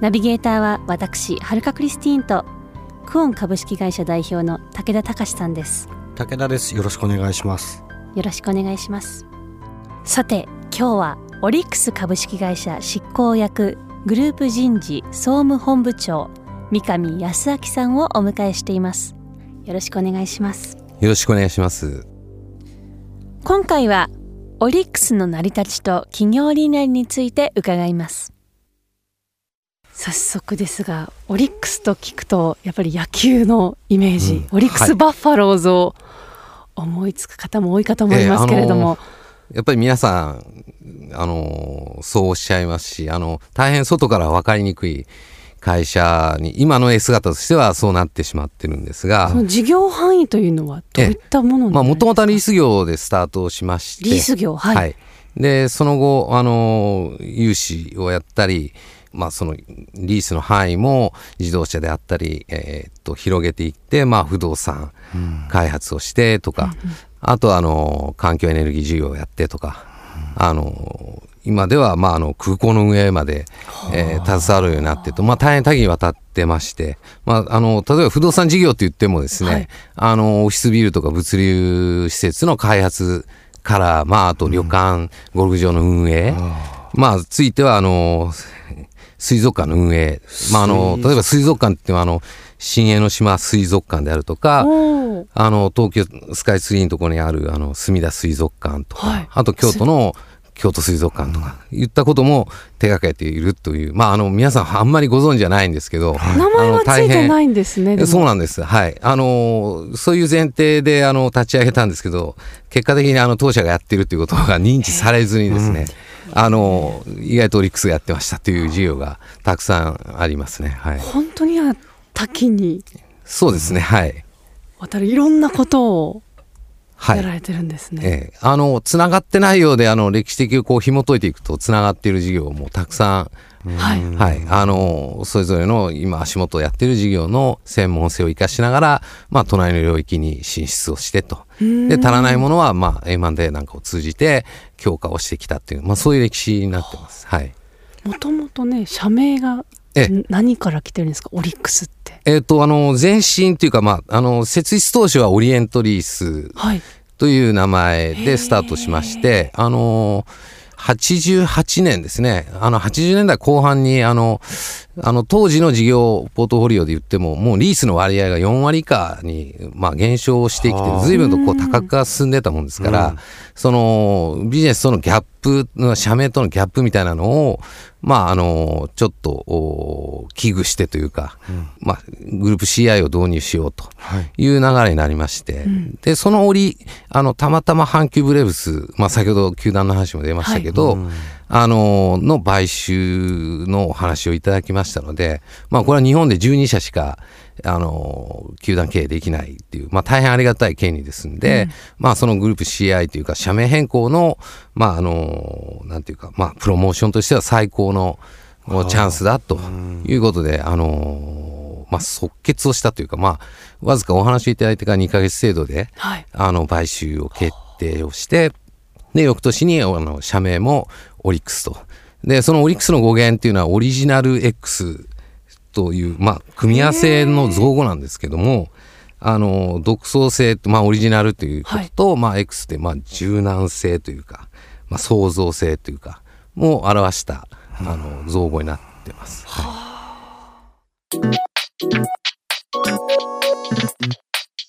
ナビゲーターは私はるかクリスティーンとクオン株式会社代表の武田隆さんです。武田です。よろしくお願いします。よろしくお願いします。さて今日はオリックス株式会社執行役グループ人事総務本部長三上康明さんをお迎えしています。よろしくお願いします。よろしくお願いします。今回はオリックスの成り立ちと企業理念について伺います早速ですがオリックスと聞くとやっぱり野球のイメージ、うん。オリックス・バッファローズを思いつく方も多いかと思いますけれども、やっぱり皆さんあのそうおっしゃいますしあの大変外から分かりにくい会社に今の絵姿としてはそうなってしまってるんですが。その事業範囲というのはどういったものもともとはリース業でスタートしまして。リース業はい、はい、でその後あの融資をやったり、まあ、そのリースの範囲も自動車であったり、えーっと広げていって、まあ、不動産開発をしてとか、あとあの環境エネルギー事業をやってとか、あの今では、まあ、あの空港の運営まで、えー携わるようになってと、まあ、大変多岐にわたってまして、まあ、あの例えば不動産事業って言ってもですね、はい。あのオフィスビルとか物流施設の開発から、まあ、あと旅館、ゴルフ場の運営、まあ、ついてはあの水族館の運営、まあ、あの例えば水族館って言ってもあの新江ノ島水族館であるとか、あの東京スカイツリーのところにあるあの墨田水族館とか、はい。あと京都の京都水族館とか、いったことも手がけているというまああの皆さんあんまりご存知じゃないんですけど名前はついてないんですねそうなんです。はい。あの、そういう前提で、あの、立ち上げたんですけど、結果的に、あの、当社がやってるということが認知されずにですね、あの、意外とオリックスがやってましたという事業がたくさんありますね。はい。本当には多岐にそうですね。はい。わたるいろんなことをはい。やられてるんですね、ええ、あの、つながってないようで、あの、歴史的をこう紐解いていくと、つながっている事業もたくさはいん、はい。あの、それぞれの今足元をやっている事業の専門性を生かしながら、まあ、隣の領域に進出をしてと。で、足らないものは、まあ、M&A なんかを通じて強化をしてきたっていう、まあ、そういう歴史になってます。はい。もともとね社名がえ何から来てるんですか？オリックスえっ、と、あの、前身っていうか、まあ、あの、設立当初はオリエントリースはい。という名前でスタートしまして、あの、88年ですね。あの、80年代後半に、あの、あの、当時の事業ポートフォリオで言っても、もうリースの割合が4割以下に、まあ、減少してきて、随分とこう多角化進んでたもんですから、その、ビジネスとのギャップ、社名とのギャップみたいなのを、まあ、あの、ちょっと、お危惧してというか、まあ、グループ CI を導入しようとい。う流れになりまして、で、その折、あの、たまたま阪急ブレーブス、まあ、先ほど球団の話も出ましたけど、あの、の買収のお話をいただきましたので、まあ、これは日本で12社しか、あの、球団経営できないっていう、まあ、大変ありがたい権利ですんで、まあ、そのグループ CI というか、社名変更の、まあ、あの、なんていうか、まあ、プロモーションとしては最高のチャンスだということで、あの、まあ、即決をしたというか、まあ、わずかお話をいただいてから2ヶ月程度で、はい。あの、買収を決定をして、で、翌年に、あの、社名もオリックスと。で、そのオリックスの語源っていうのは、オリジナル X という、まあ、組み合わせの造語なんですけども、あの、独創性と、まあ、オリジナルということと、まあ、X って、まあ、柔軟性というか、まあ、創造性というか、も表した、あの、造語になってます。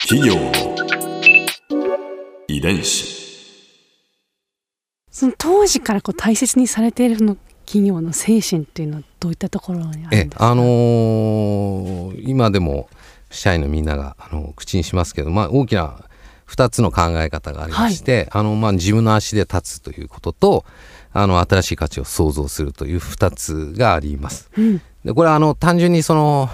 企業の遺伝子。その当時からこう大切にされているの企業の精神っていうのはどういったところにあるんえですか？あのー今でも社員のみんながあの口にしますけど、まあ、大きな2つの考え方がありまして、あのまあ、自分の足で立つということとあの新しい価値を創造するという2つがあります。うん。でこれはあの単純にその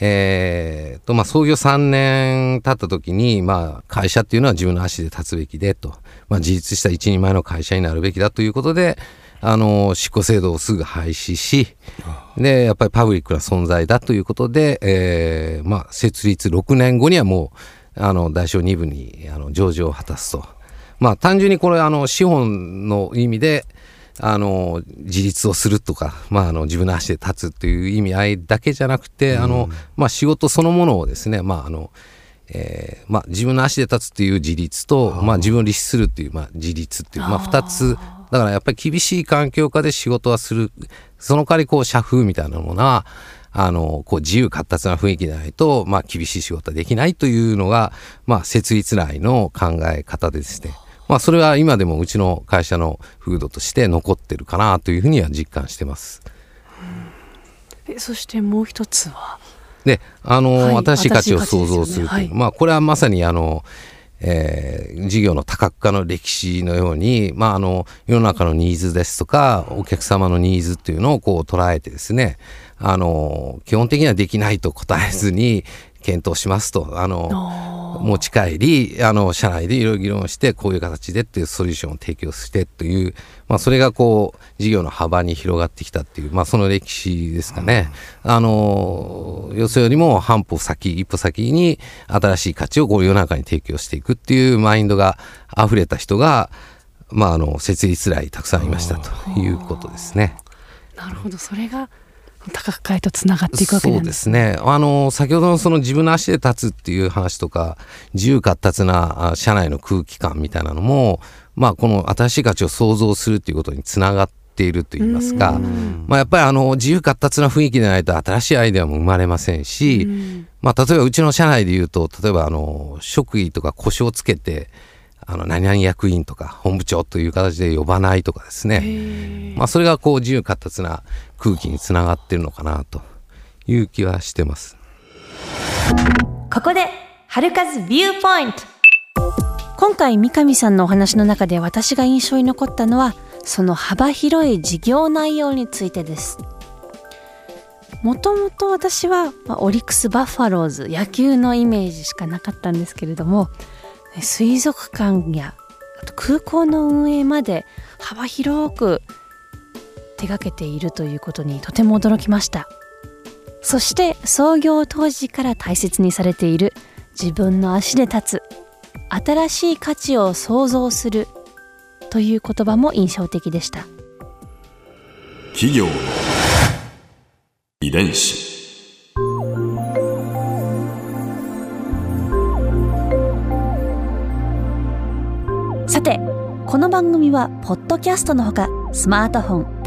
えーとまあ、創業3年経った時に、まあ、会社っていうのは自分の足で立つべきでと、まあ、自立した一人前の会社になるべきだということであの執行制度をすぐ廃止しでやっぱりパブリックな存在だということで、えーまあ、設立6年後にはもうあの大小2部にあの上場を果たすと。まあ、単純にこれあの資本の意味であの自立をするとか、まあ、あの自分の足で立つという意味合いだけじゃなくて、あのまあ、仕事そのものをですね、まああのえーまあ、自分の足で立つっていう自立と、まあ、自分を律するっていう、まあ、自立っていう、まあ、2つだからやっぱり厳しい環境下で仕事はする。その代わりこう社風みたいなものはあのこう自由活発な雰囲気でないと、まあ、厳しい仕事はできないというのが、まあ、設立内の考え方でですね。まあ、それは今でもうちの会社の風土として残ってるかなというふうには実感してます。えそしてもう一つは？で、あの、はい新しい価値を創造するという、ねはい。まあ、これはまさにあの、えー事業の多角化の歴史のように、まあ、あの世の中のニーズですとかお客様のニーズっていうのをこう捉えてですねあの基本的にはできないと答えずに検討しますと。あの持ち帰りあの社内でいろいろ議論してこういう形でっていうソリューションを提供してという、まあ、それがこう事業の幅に広がってきたっていう、まあ、その歴史ですかね。あのよそよりも半歩先一歩先に新しい価値をこう世の中に提供していくっていうマインドが溢れた人が、まあ、あの設立来たくさんいましたということですね。なるほど。それが多角化へとつながっていくわけそうんです。すね。あの先ほどのその自分の足で立つっていう話とか自由活発なあ社内の空気感みたいなのも、まあ、この新しい価値を創造するっていうことにつながっているといいますか、まあ、やっぱりあの自由活発な雰囲気でないと新しいアイデアも生まれませんし、まあ、例えばうちの社内でいうと例えばあの職位とか故障をつけてあの何々役員とか本部長という形で呼ばないとかですね、まあ、それがこう自由活発な空気につながってるのかなという気はしてます。ここで春風ビューポイント今回三上さんのお話の中で私が印象に残ったのはその幅広い事業内容についてですもともと私は、まオリックス・バファローズ野球のイメージしかなかったんですけれども水族館やあと空港の運営まで幅広く手掛けているということにとても驚きました。そして創業当時から大切にされている自分の足で立つ新しい価値を創造するという言葉も印象的でした。企業の遺伝子。さてこの番組はポッドキャストのほかスマートフォン